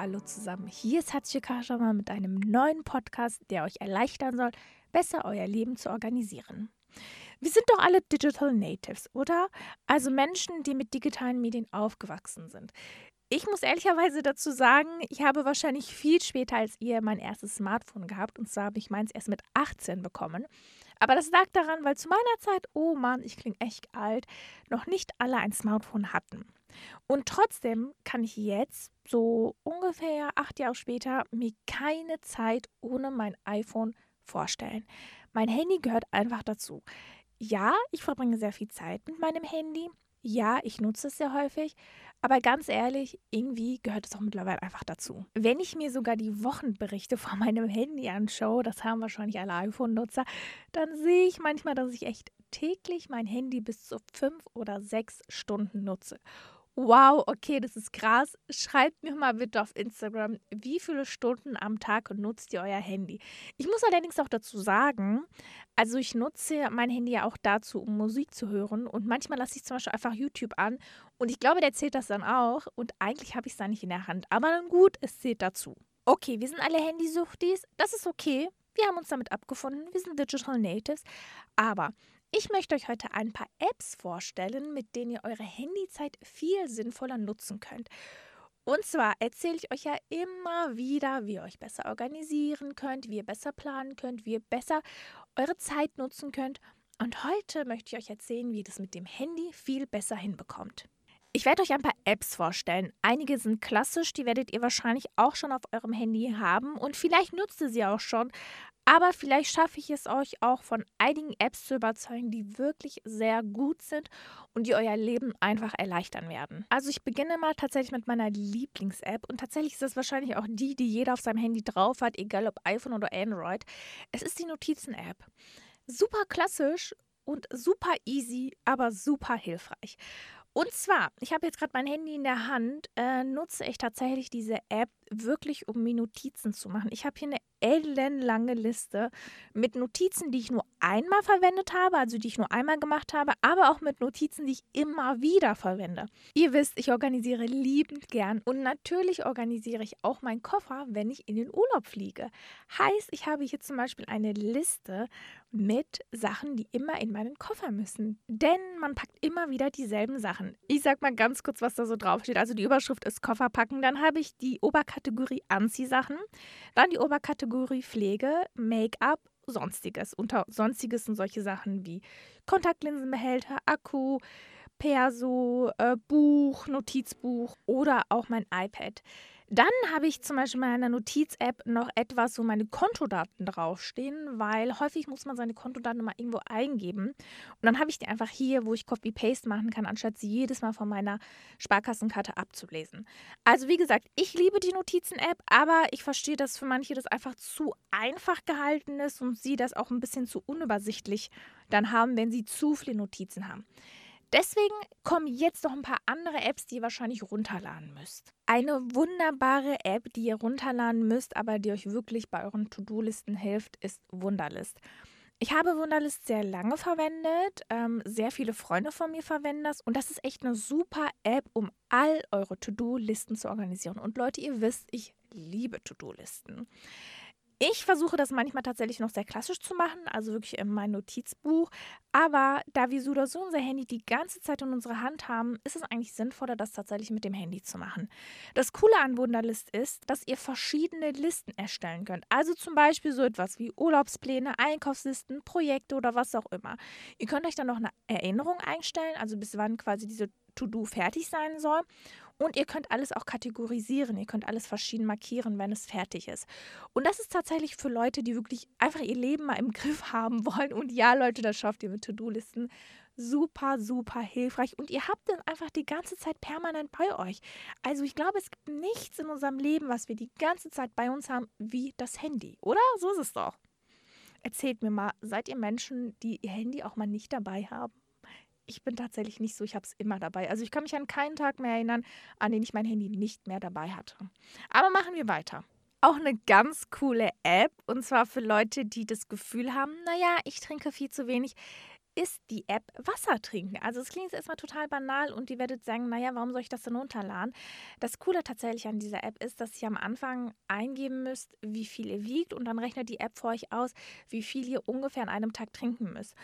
hallo zusammen. Hier ist Hatje Kashama mit einem neuen Podcast, der euch erleichtern soll, besser euer Leben zu organisieren. Wir sind doch alle Digital Natives, oder? Also Menschen, die mit digitalen Medien aufgewachsen sind. Ich muss ehrlicherweise dazu sagen, ich habe wahrscheinlich viel später als ihr mein erstes Smartphone gehabt. Und zwar habe ich meins erst mit 18 bekommen. Aber das lag daran, weil zu meiner Zeit, oh Mann, ich klinge echt alt, noch nicht alle ein Smartphone hatten. Und trotzdem kann ich jetzt, so ungefähr acht Jahre später, mir keine Zeit ohne mein iPhone vorstellen. Mein Handy gehört einfach dazu. Ja, ich verbringe sehr viel Zeit mit meinem Handy. Ja, ich nutze es sehr häufig, aber ganz ehrlich, irgendwie gehört es auch mittlerweile einfach dazu. Wenn ich mir sogar die Wochenberichte von meinem Handy anschaue, das haben wahrscheinlich alle iPhone-Nutzer, dann sehe ich manchmal, dass ich echt täglich mein Handy bis zu fünf oder sechs Stunden nutze. Wow, okay, das ist krass. Schreibt mir mal bitte auf Instagram, wie viele Stunden am Tag nutzt ihr euer Handy? Ich muss allerdings auch dazu sagen, also ich nutze mein Handy ja auch dazu, um Musik zu hören und manchmal lasse ich zum Beispiel einfach YouTube an und ich glaube, der zählt das dann auch und eigentlich habe ich es da nicht in der Hand. Aber dann gut, es zählt dazu. Okay, wir sind alle Handysuchtis, das ist okay. Wir haben uns damit abgefunden, wir sind Digital Natives. Aber ich möchte euch heute ein paar Apps vorstellen, mit denen ihr eure Handyzeit viel sinnvoller nutzen könnt. Und zwar erzähle ich euch ja immer wieder, wie ihr euch besser organisieren könnt, wie ihr besser planen könnt, wie ihr besser eure Zeit nutzen könnt. Und heute möchte ich euch erzählen, wie ihr das mit dem Handy viel besser hinbekommt. Ich werde euch ein paar Apps vorstellen. Einige sind klassisch, die werdet ihr wahrscheinlich auch schon auf eurem Handy haben und vielleicht nutzt ihr sie auch schon. Aber vielleicht schaffe ich es euch auch von einigen Apps zu überzeugen, die wirklich sehr gut sind und die euer Leben einfach erleichtern werden. Also ich beginne mal tatsächlich mit meiner Lieblings-App und tatsächlich ist das wahrscheinlich auch die, die jeder auf seinem Handy drauf hat, egal ob iPhone oder Android. Es ist die Notizen-App. Super klassisch und super easy, aber super hilfreich. Und zwar, ich habe jetzt gerade mein Handy in der Hand, äh, nutze ich tatsächlich diese App wirklich, um mir Notizen zu machen. Ich habe hier eine ellenlange Liste mit Notizen, die ich nur einmal verwendet habe, also die ich nur einmal gemacht habe, aber auch mit Notizen, die ich immer wieder verwende. Ihr wisst, ich organisiere liebend gern und natürlich organisiere ich auch meinen Koffer, wenn ich in den Urlaub fliege. Heißt, ich habe hier zum Beispiel eine Liste mit Sachen, die immer in meinen Koffer müssen. Denn man packt immer wieder dieselben Sachen. Ich sag mal ganz kurz, was da so draufsteht. Also die Überschrift ist Koffer packen. Dann habe ich die Oberkategorie Anziehsachen. Dann die Oberkategorie Pflege, Make-up, Sonstiges. Unter Sonstiges sind solche Sachen wie Kontaktlinsenbehälter, Akku, Perso, äh, Buch, Notizbuch oder auch mein iPad. Dann habe ich zum Beispiel in meiner Notiz-App noch etwas, wo meine Kontodaten draufstehen, weil häufig muss man seine Kontodaten mal irgendwo eingeben. Und dann habe ich die einfach hier, wo ich Copy-Paste machen kann, anstatt sie jedes Mal von meiner Sparkassenkarte abzulesen. Also wie gesagt, ich liebe die Notizen-App, aber ich verstehe, dass für manche das einfach zu einfach gehalten ist und sie das auch ein bisschen zu unübersichtlich dann haben, wenn sie zu viele Notizen haben. Deswegen kommen jetzt noch ein paar andere Apps, die ihr wahrscheinlich runterladen müsst. Eine wunderbare App, die ihr runterladen müsst, aber die euch wirklich bei euren To-Do-Listen hilft, ist Wunderlist. Ich habe Wunderlist sehr lange verwendet. Ähm, sehr viele Freunde von mir verwenden das. Und das ist echt eine super App, um all eure To-Do-Listen zu organisieren. Und Leute, ihr wisst, ich liebe To-Do-Listen. Ich versuche das manchmal tatsächlich noch sehr klassisch zu machen, also wirklich in mein Notizbuch. Aber da wir so oder so unser Handy die ganze Zeit in unserer Hand haben, ist es eigentlich sinnvoller, das tatsächlich mit dem Handy zu machen. Das Coole an Wunderlist ist, dass ihr verschiedene Listen erstellen könnt. Also zum Beispiel so etwas wie Urlaubspläne, Einkaufslisten, Projekte oder was auch immer. Ihr könnt euch dann noch eine Erinnerung einstellen, also bis wann quasi diese To-Do fertig sein soll. Und ihr könnt alles auch kategorisieren. Ihr könnt alles verschieden markieren, wenn es fertig ist. Und das ist tatsächlich für Leute, die wirklich einfach ihr Leben mal im Griff haben wollen. Und ja, Leute, das schafft ihr mit To-Do-Listen. Super, super hilfreich. Und ihr habt es einfach die ganze Zeit permanent bei euch. Also ich glaube, es gibt nichts in unserem Leben, was wir die ganze Zeit bei uns haben, wie das Handy. Oder? So ist es doch. Erzählt mir mal, seid ihr Menschen, die ihr Handy auch mal nicht dabei haben? Ich bin tatsächlich nicht so, ich habe es immer dabei. Also ich kann mich an keinen Tag mehr erinnern, an den ich mein Handy nicht mehr dabei hatte. Aber machen wir weiter. Auch eine ganz coole App und zwar für Leute, die das Gefühl haben, naja, ich trinke viel zu wenig, ist die App Wasser trinken. Also es klingt jetzt erstmal total banal und ihr werdet sagen, naja, warum soll ich das denn runterladen? Das Coole tatsächlich an dieser App ist, dass ihr am Anfang eingeben müsst, wie viel ihr wiegt und dann rechnet die App für euch aus, wie viel ihr ungefähr an einem Tag trinken müsst.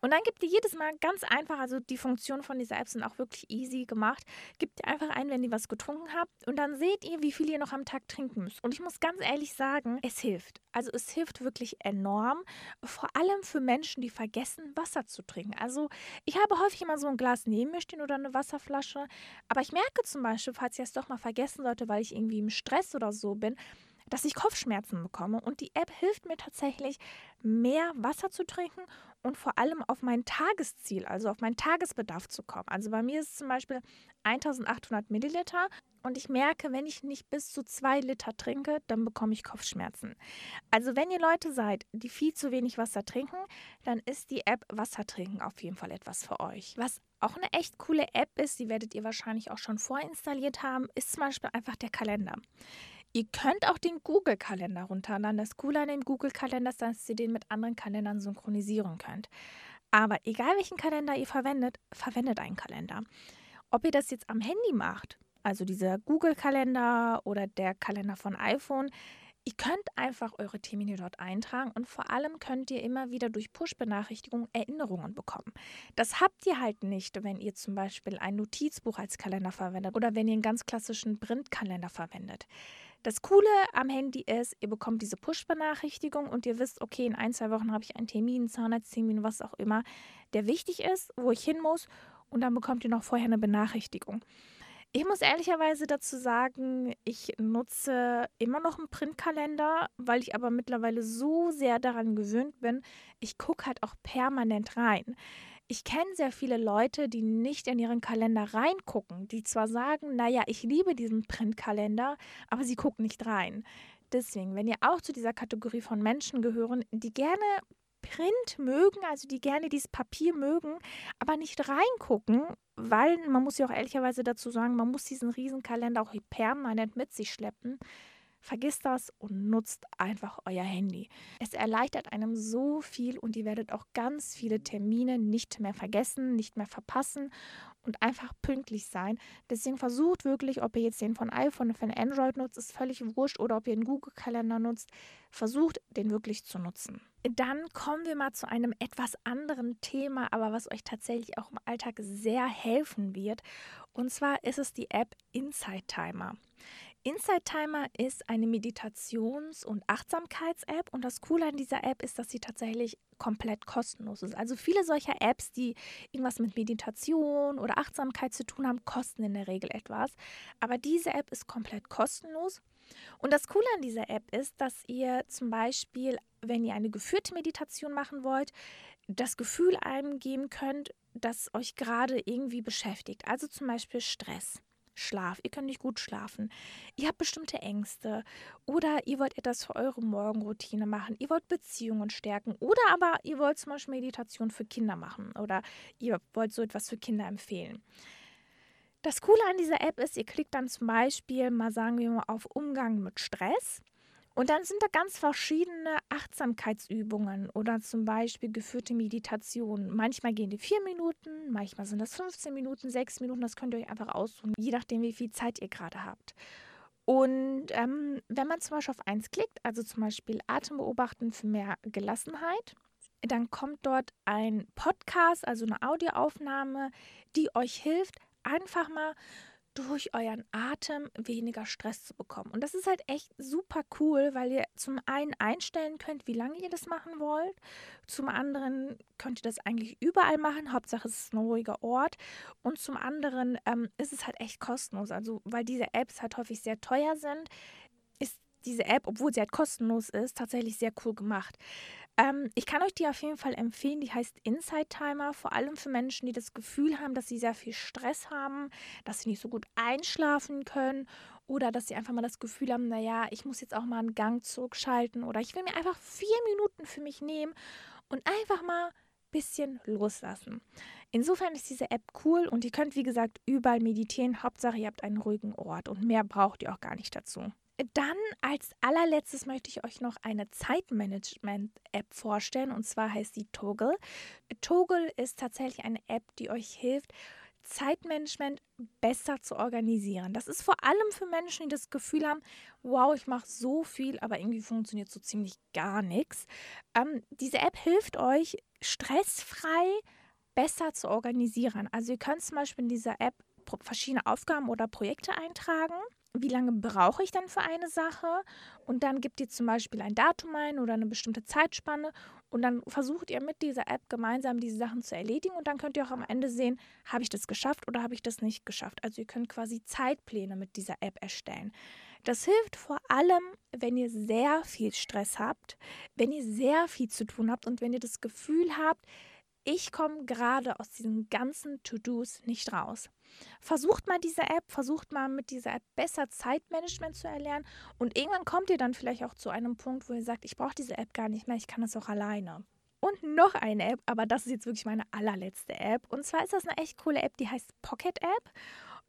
Und dann gibt ihr jedes Mal ganz einfach, also die Funktionen von dieser App sind auch wirklich easy gemacht, gibt ihr einfach ein, wenn ihr was getrunken habt und dann seht ihr, wie viel ihr noch am Tag trinken müsst. Und ich muss ganz ehrlich sagen, es hilft. Also es hilft wirklich enorm, vor allem für Menschen, die vergessen, Wasser zu trinken. Also ich habe häufig immer so ein Glas neben mir stehen oder eine Wasserflasche, aber ich merke zum Beispiel, falls ich es doch mal vergessen sollte, weil ich irgendwie im Stress oder so bin, dass ich Kopfschmerzen bekomme. Und die App hilft mir tatsächlich, mehr Wasser zu trinken und vor allem auf mein Tagesziel, also auf meinen Tagesbedarf zu kommen. Also bei mir ist es zum Beispiel 1800 Milliliter und ich merke, wenn ich nicht bis zu zwei Liter trinke, dann bekomme ich Kopfschmerzen. Also wenn ihr Leute seid, die viel zu wenig Wasser trinken, dann ist die App Wasser trinken auf jeden Fall etwas für euch. Was auch eine echt coole App ist, die werdet ihr wahrscheinlich auch schon vorinstalliert haben, ist zum Beispiel einfach der Kalender. Ihr könnt auch den Google-Kalender runterladen. Das Coole an dem Google-Kalender ist, dass ihr den mit anderen Kalendern synchronisieren könnt. Aber egal welchen Kalender ihr verwendet, verwendet einen Kalender. Ob ihr das jetzt am Handy macht, also dieser Google-Kalender oder der Kalender von iPhone, Ihr könnt einfach eure Termine dort eintragen und vor allem könnt ihr immer wieder durch Push-Benachrichtigungen Erinnerungen bekommen. Das habt ihr halt nicht, wenn ihr zum Beispiel ein Notizbuch als Kalender verwendet oder wenn ihr einen ganz klassischen Printkalender verwendet. Das Coole am Handy ist, ihr bekommt diese Push-Benachrichtigung und ihr wisst, okay, in ein, zwei Wochen habe ich einen Termin, Zahnarzttermin, was auch immer, der wichtig ist, wo ich hin muss und dann bekommt ihr noch vorher eine Benachrichtigung. Ich muss ehrlicherweise dazu sagen, ich nutze immer noch einen Printkalender, weil ich aber mittlerweile so sehr daran gewöhnt bin. Ich gucke halt auch permanent rein. Ich kenne sehr viele Leute, die nicht in ihren Kalender reingucken, die zwar sagen, naja, ich liebe diesen Printkalender, aber sie gucken nicht rein. Deswegen, wenn ihr auch zu dieser Kategorie von Menschen gehören, die gerne Print mögen, also die gerne dieses Papier mögen, aber nicht reingucken, weil man muss ja auch ehrlicherweise dazu sagen, man muss diesen Riesenkalender auch permanent mit sich schleppen. Vergisst das und nutzt einfach euer Handy. Es erleichtert einem so viel und ihr werdet auch ganz viele Termine nicht mehr vergessen, nicht mehr verpassen und einfach pünktlich sein. Deswegen versucht wirklich, ob ihr jetzt den von iPhone oder von Android nutzt, ist völlig wurscht oder ob ihr einen Google-Kalender nutzt, versucht den wirklich zu nutzen. Dann kommen wir mal zu einem etwas anderen Thema, aber was euch tatsächlich auch im Alltag sehr helfen wird. Und zwar ist es die App Insight Timer. Insight Timer ist eine Meditations- und Achtsamkeits-App und das Coole an dieser App ist, dass sie tatsächlich komplett kostenlos ist. Also viele solcher Apps, die irgendwas mit Meditation oder Achtsamkeit zu tun haben, kosten in der Regel etwas. Aber diese App ist komplett kostenlos. Und das Coole an dieser App ist, dass ihr zum Beispiel, wenn ihr eine geführte Meditation machen wollt, das Gefühl eingeben könnt, das euch gerade irgendwie beschäftigt. Also zum Beispiel Stress. Schlaf, ihr könnt nicht gut schlafen, ihr habt bestimmte Ängste. Oder ihr wollt etwas für eure Morgenroutine machen, ihr wollt Beziehungen stärken. Oder aber ihr wollt zum Beispiel Meditation für Kinder machen. Oder ihr wollt so etwas für Kinder empfehlen. Das Coole an dieser App ist, ihr klickt dann zum Beispiel mal sagen wir mal auf Umgang mit Stress und dann sind da ganz verschiedene Achtsamkeitsübungen oder zum Beispiel geführte Meditationen. Manchmal gehen die vier Minuten, manchmal sind das 15 Minuten, sechs Minuten. Das könnt ihr euch einfach aussuchen, je nachdem, wie viel Zeit ihr gerade habt. Und ähm, wenn man zum Beispiel auf eins klickt, also zum Beispiel Atem beobachten für mehr Gelassenheit, dann kommt dort ein Podcast, also eine Audioaufnahme, die euch hilft, einfach mal durch euren Atem weniger Stress zu bekommen. Und das ist halt echt super cool, weil ihr zum einen einstellen könnt, wie lange ihr das machen wollt. Zum anderen könnt ihr das eigentlich überall machen. Hauptsache es ist ein ruhiger Ort. Und zum anderen ähm, ist es halt echt kostenlos. Also weil diese Apps halt häufig sehr teuer sind, ist diese App, obwohl sie halt kostenlos ist, tatsächlich sehr cool gemacht. Ähm, ich kann euch die auf jeden Fall empfehlen. Die heißt Inside Timer, vor allem für Menschen, die das Gefühl haben, dass sie sehr viel Stress haben, dass sie nicht so gut einschlafen können oder dass sie einfach mal das Gefühl haben, naja, ich muss jetzt auch mal einen Gang zurückschalten oder ich will mir einfach vier Minuten für mich nehmen und einfach mal ein bisschen loslassen. Insofern ist diese App cool und ihr könnt, wie gesagt, überall meditieren. Hauptsache, ihr habt einen ruhigen Ort und mehr braucht ihr auch gar nicht dazu. Dann als allerletztes möchte ich euch noch eine Zeitmanagement-App vorstellen und zwar heißt die Toggle. Toggle ist tatsächlich eine App, die euch hilft, Zeitmanagement besser zu organisieren. Das ist vor allem für Menschen, die das Gefühl haben, wow, ich mache so viel, aber irgendwie funktioniert so ziemlich gar nichts. Ähm, diese App hilft euch, stressfrei besser zu organisieren. Also ihr könnt zum Beispiel in dieser App verschiedene Aufgaben oder Projekte eintragen wie lange brauche ich dann für eine Sache und dann gebt ihr zum Beispiel ein Datum ein oder eine bestimmte Zeitspanne und dann versucht ihr mit dieser App gemeinsam diese Sachen zu erledigen und dann könnt ihr auch am Ende sehen, habe ich das geschafft oder habe ich das nicht geschafft. Also ihr könnt quasi Zeitpläne mit dieser App erstellen. Das hilft vor allem, wenn ihr sehr viel Stress habt, wenn ihr sehr viel zu tun habt und wenn ihr das Gefühl habt, ich komme gerade aus diesen ganzen To-Dos nicht raus. Versucht mal diese App, versucht mal mit dieser App besser Zeitmanagement zu erlernen und irgendwann kommt ihr dann vielleicht auch zu einem Punkt, wo ihr sagt, ich brauche diese App gar nicht mehr, ich kann das auch alleine. Und noch eine App, aber das ist jetzt wirklich meine allerletzte App. Und zwar ist das eine echt coole App, die heißt Pocket App.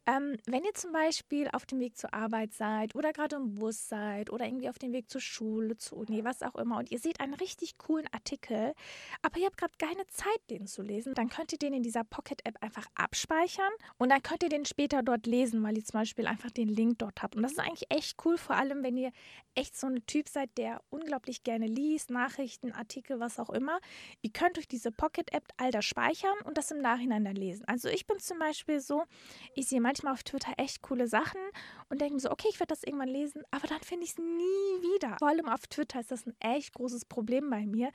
Ähm, wenn ihr zum Beispiel auf dem Weg zur Arbeit seid oder gerade im Bus seid oder irgendwie auf dem Weg zur Schule, zur Uni, was auch immer, und ihr seht einen richtig coolen Artikel, aber ihr habt gerade keine Zeit, den zu lesen, dann könnt ihr den in dieser Pocket-App einfach abspeichern und dann könnt ihr den später dort lesen, weil ihr zum Beispiel einfach den Link dort habt. Und das ist eigentlich echt cool, vor allem wenn ihr echt so ein Typ seid, der unglaublich gerne liest, Nachrichten, Artikel, was auch immer. Ihr könnt durch diese Pocket-App all das speichern und das im Nachhinein dann lesen. Also ich bin zum Beispiel so, ich sehe manchmal manchmal auf Twitter echt coole Sachen und denke mir so, okay, ich werde das irgendwann lesen, aber dann finde ich es nie wieder. Vor allem auf Twitter ist das ein echt großes Problem bei mir.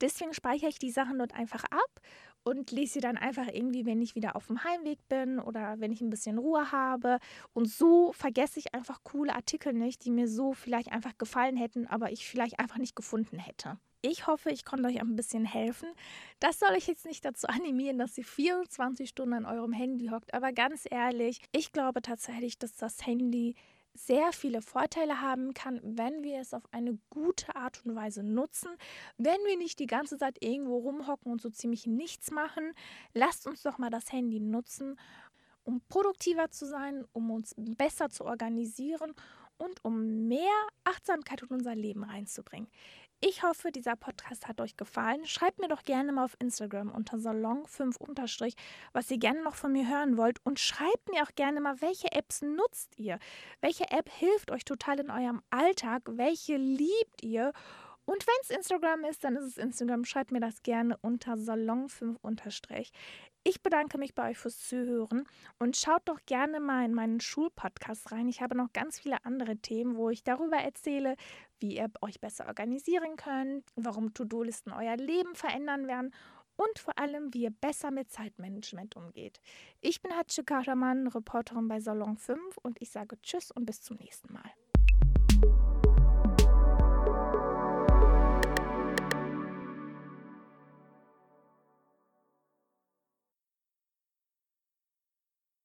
Deswegen speichere ich die Sachen dort einfach ab und lese sie dann einfach irgendwie, wenn ich wieder auf dem Heimweg bin oder wenn ich ein bisschen Ruhe habe. Und so vergesse ich einfach coole Artikel nicht, die mir so vielleicht einfach gefallen hätten, aber ich vielleicht einfach nicht gefunden hätte. Ich hoffe, ich konnte euch ein bisschen helfen. Das soll euch jetzt nicht dazu animieren, dass ihr 24 Stunden an eurem Handy hockt. Aber ganz ehrlich, ich glaube tatsächlich, dass das Handy sehr viele Vorteile haben kann, wenn wir es auf eine gute Art und Weise nutzen, wenn wir nicht die ganze Zeit irgendwo rumhocken und so ziemlich nichts machen. Lasst uns doch mal das Handy nutzen, um produktiver zu sein, um uns besser zu organisieren und um mehr Achtsamkeit in unser Leben reinzubringen. Ich hoffe, dieser Podcast hat euch gefallen. Schreibt mir doch gerne mal auf Instagram unter Salon5 was ihr gerne noch von mir hören wollt. Und schreibt mir auch gerne mal, welche Apps nutzt ihr? Welche App hilft euch total in eurem Alltag? Welche liebt ihr? Und wenn es Instagram ist, dann ist es Instagram. Schreibt mir das gerne unter Salon5 ich bedanke mich bei euch fürs Zuhören und schaut doch gerne mal in meinen Schulpodcast rein. Ich habe noch ganz viele andere Themen, wo ich darüber erzähle, wie ihr euch besser organisieren könnt, warum To-Do-Listen euer Leben verändern werden und vor allem, wie ihr besser mit Zeitmanagement umgeht. Ich bin Hatsche Karaman, Reporterin bei Salon 5 und ich sage Tschüss und bis zum nächsten Mal.